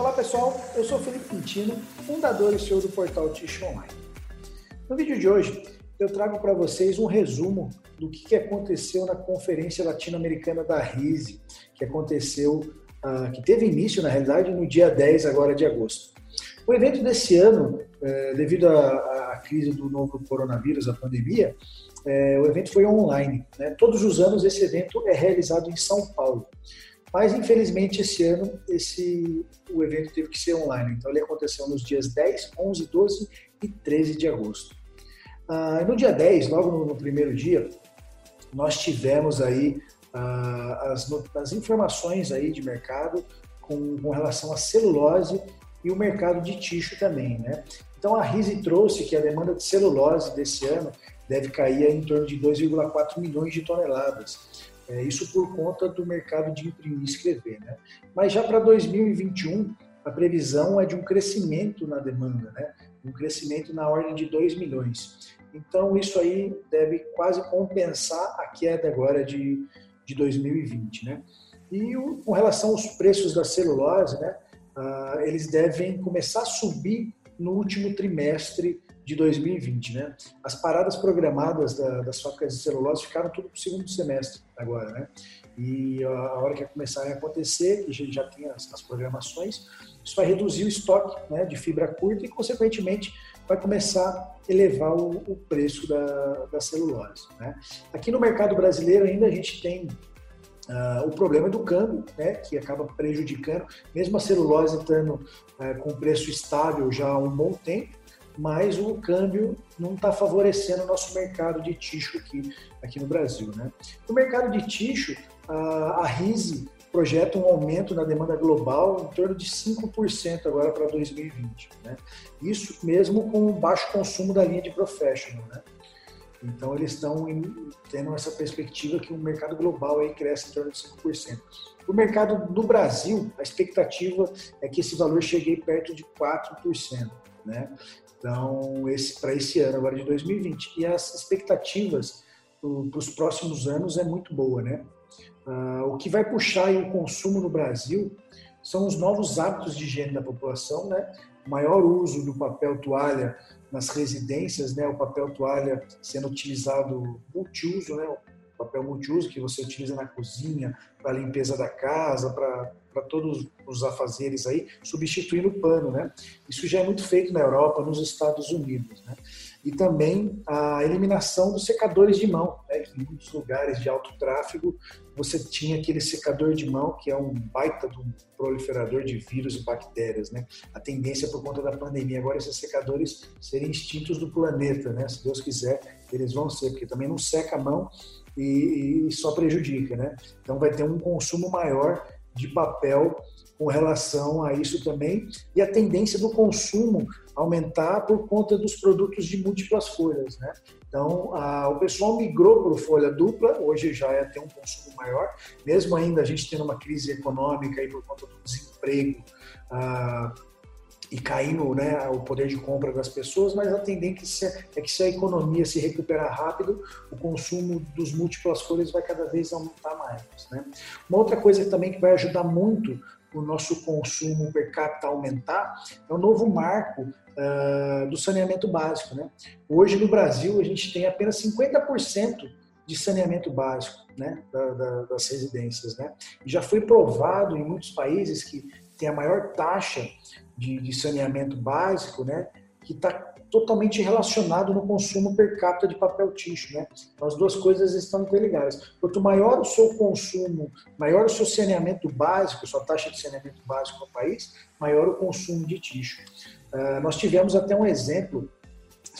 Olá pessoal, eu sou Felipe Quintino, fundador e CEO do portal Tish Online. No vídeo de hoje, eu trago para vocês um resumo do que aconteceu na Conferência Latino-Americana da RISE, que aconteceu, uh, que teve início, na realidade, no dia 10 agora de agosto. O evento desse ano, eh, devido à, à, crise do novo coronavírus, a pandemia, eh, o evento foi online. Né? Todos os anos esse evento é realizado em São Paulo. Mas, infelizmente, esse ano esse, o evento teve que ser online. Então, ele aconteceu nos dias 10, 11, 12 e 13 de agosto. Ah, no dia 10, logo no, primeiro dia, nós tivemos aí ah, as, as, informações aí de mercado com, com, relação à celulose e o mercado de tixo também, né? Então, a RISE trouxe que a demanda de celulose desse ano deve cair em torno de 2,4 milhões de toneladas. É, isso por conta do mercado de imprimir e escrever. Né? Mas já para 2021, a previsão é de um crescimento na demanda, né? um crescimento na ordem de 2 milhões. Então, isso aí deve quase compensar a queda agora de, de 2020. Né? E o, com relação aos preços da celulose, né? Ah, eles devem começar a subir no último trimestre de 2020, né? As paradas programadas da, das fábricas de celulose ficaram tudo para o segundo semestre agora, né? E a hora que começarem a acontecer, que a gente já tem as, as programações, isso vai reduzir o estoque né, de fibra curta e, consequentemente, vai começar a elevar o, o preço da, da celulose. Né? Aqui no mercado brasileiro ainda a gente tem Uh, o problema do câmbio, né, que acaba prejudicando, mesmo a celulose estando uh, com preço estável já há um bom tempo, mas o câmbio não está favorecendo o nosso mercado de tixo aqui, aqui no Brasil. Né? O mercado de tixo, a, a RISE projeta um aumento na demanda global em torno de 5% agora para 2020. Né? Isso mesmo com o baixo consumo da linha de professional. Né? Então, eles estão tendo essa perspectiva que o mercado global aí cresce em torno de 5%. O mercado do Brasil, a expectativa é que esse valor chegue perto de 4%. Né? Então, esse, para esse ano, agora de 2020. E as expectativas para os próximos anos é muito boa, né? Uh, o que vai puxar o consumo no Brasil são os novos hábitos de higiene da população, né? O maior uso do papel toalha nas residências, né? O papel toalha sendo utilizado multiuso, né? O papel multiuso que você utiliza na cozinha, para limpeza da casa, para para todos os afazeres aí, substituindo o pano, né? Isso já é muito feito na Europa, nos Estados Unidos, né? E também a eliminação dos secadores de mão, né? Em muitos lugares de alto tráfego você tinha aquele secador de mão que é um baita um proliferador de vírus e bactérias, né? A tendência por conta da pandemia agora esses secadores serem extintos do planeta, né? Se Deus quiser, eles vão ser, porque também não seca a mão e, e só prejudica, né? Então vai ter um consumo maior de papel com relação a isso também e a tendência do consumo aumentar por conta dos produtos de múltiplas folhas, né? Então, a, o pessoal migrou para folha dupla, hoje já é ter um consumo maior, mesmo ainda a gente tendo uma crise econômica aí por conta do desemprego, ah, e caindo né, o poder de compra das pessoas, mas a tendência é que se a economia se recuperar rápido, o consumo dos múltiplas folhas vai cada vez aumentar mais. Né? Uma outra coisa também que vai ajudar muito o nosso consumo per capita aumentar é o novo marco uh, do saneamento básico. Né? Hoje no Brasil a gente tem apenas 50% de saneamento básico né, da, da, das residências. Né? E já foi provado em muitos países que tem a maior taxa de, de saneamento básico, né, que está totalmente relacionado no consumo per capita de papel ticho, né? Então, as duas coisas estão interligadas. Quanto maior o seu consumo, maior o seu saneamento básico, sua taxa de saneamento básico no país, maior o consumo de ticho. Uh, nós tivemos até um exemplo,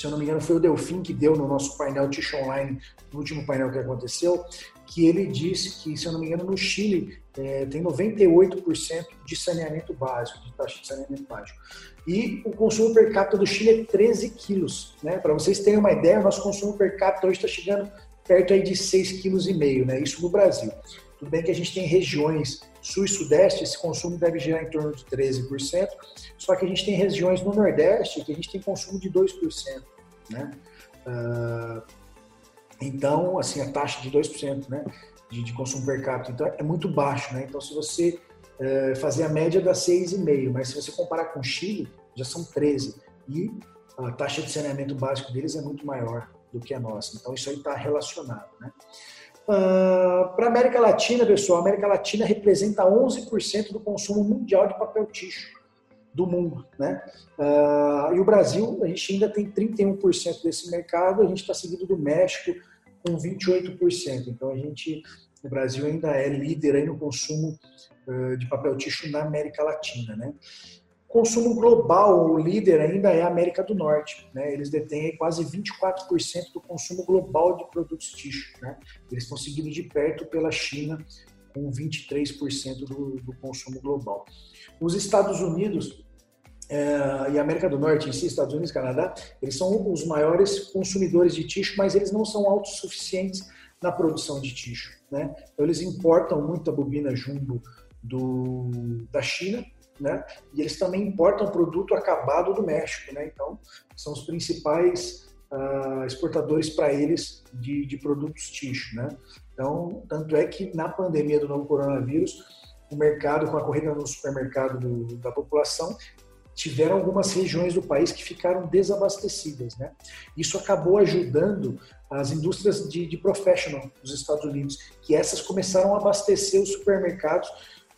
se eu não me engano, foi o Delfim que deu no nosso painel Ticho Online, no último painel que aconteceu, que ele disse que, se eu não me engano, no Chile é, tem 98% de saneamento básico, de taxa de saneamento básico. E o consumo per capita do Chile é 13 quilos. Né? Para vocês terem uma ideia, o nosso consumo per capita hoje está chegando perto aí de 6,5 kg, né? isso no Brasil. Tudo bem que a gente tem regiões sul e sudeste, esse consumo deve girar em torno de 13%, só que a gente tem regiões no nordeste que a gente tem consumo de 2%. Né? Uh, então, assim, a taxa de 2%, né? De, de, consumo per capita. Então, é muito baixo, né? Então, se você é, fazer a média da 6,5, mas se você comparar com o Chile, já são 13. E a taxa de saneamento básico deles é muito maior do que a nossa. Então, isso aí está relacionado. Né? Uh, Para a América Latina, pessoal, a América Latina representa 11% do consumo mundial de papel ticho do mundo. Né? Uh, e o Brasil, a gente ainda tem 31% desse mercado, a gente está seguido do México com 28%. Então, a gente, o Brasil ainda é líder aí no consumo uh, de papel ticho na América Latina. Né? Consumo global, o líder ainda é a América do Norte. Né? Eles detêm quase 24% do consumo global de produtos tixo. Né? Eles estão seguidos de perto pela China, com 23% do, do consumo global. Os Estados Unidos é, e América do Norte em si, Estados Unidos e Canadá, eles são os maiores consumidores de tixo, mas eles não são autossuficientes na produção de tixo. Né? Então, eles importam muita bobina jumbo do, da China, né? E eles também importam produto acabado do México, né? Então, são os principais uh, exportadores para eles de, de produtos tixo, né? Então, tanto é que na pandemia do novo coronavírus, o mercado, com a corrida no supermercado do, da população, tiveram algumas regiões do país que ficaram desabastecidas, né? Isso acabou ajudando as indústrias de, de professional dos Estados Unidos, que essas começaram a abastecer os supermercados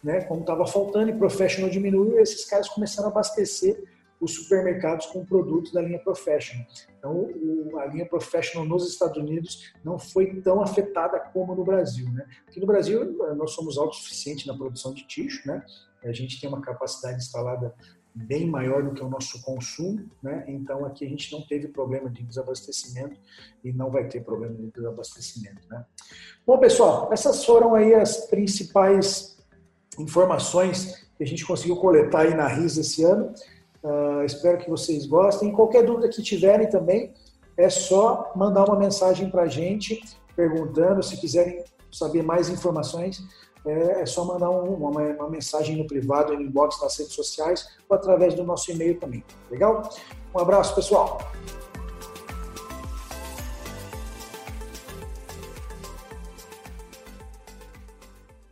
né? Como estava faltando e Professional diminuiu, esses caras começaram a abastecer os supermercados com produtos da linha Professional. Então, o, a linha Professional nos Estados Unidos não foi tão afetada como no Brasil. Né? Aqui no Brasil, nós somos autossuficientes na produção de tixo, né? a gente tem uma capacidade instalada bem maior do que o nosso consumo, né? Então aqui a gente não teve problema de desabastecimento e não vai ter problema de desabastecimento, né? Bom, pessoal, essas foram aí as principais informações que a gente conseguiu coletar aí na RIS esse ano. Uh, espero que vocês gostem. Qualquer dúvida que tiverem também, é só mandar uma mensagem para a gente perguntando. Se quiserem saber mais informações, é, é só mandar um, uma, uma, mensagem no privado, no inbox nas redes sociais ou através do nosso e-mail também. Legal? Um abraço, pessoal!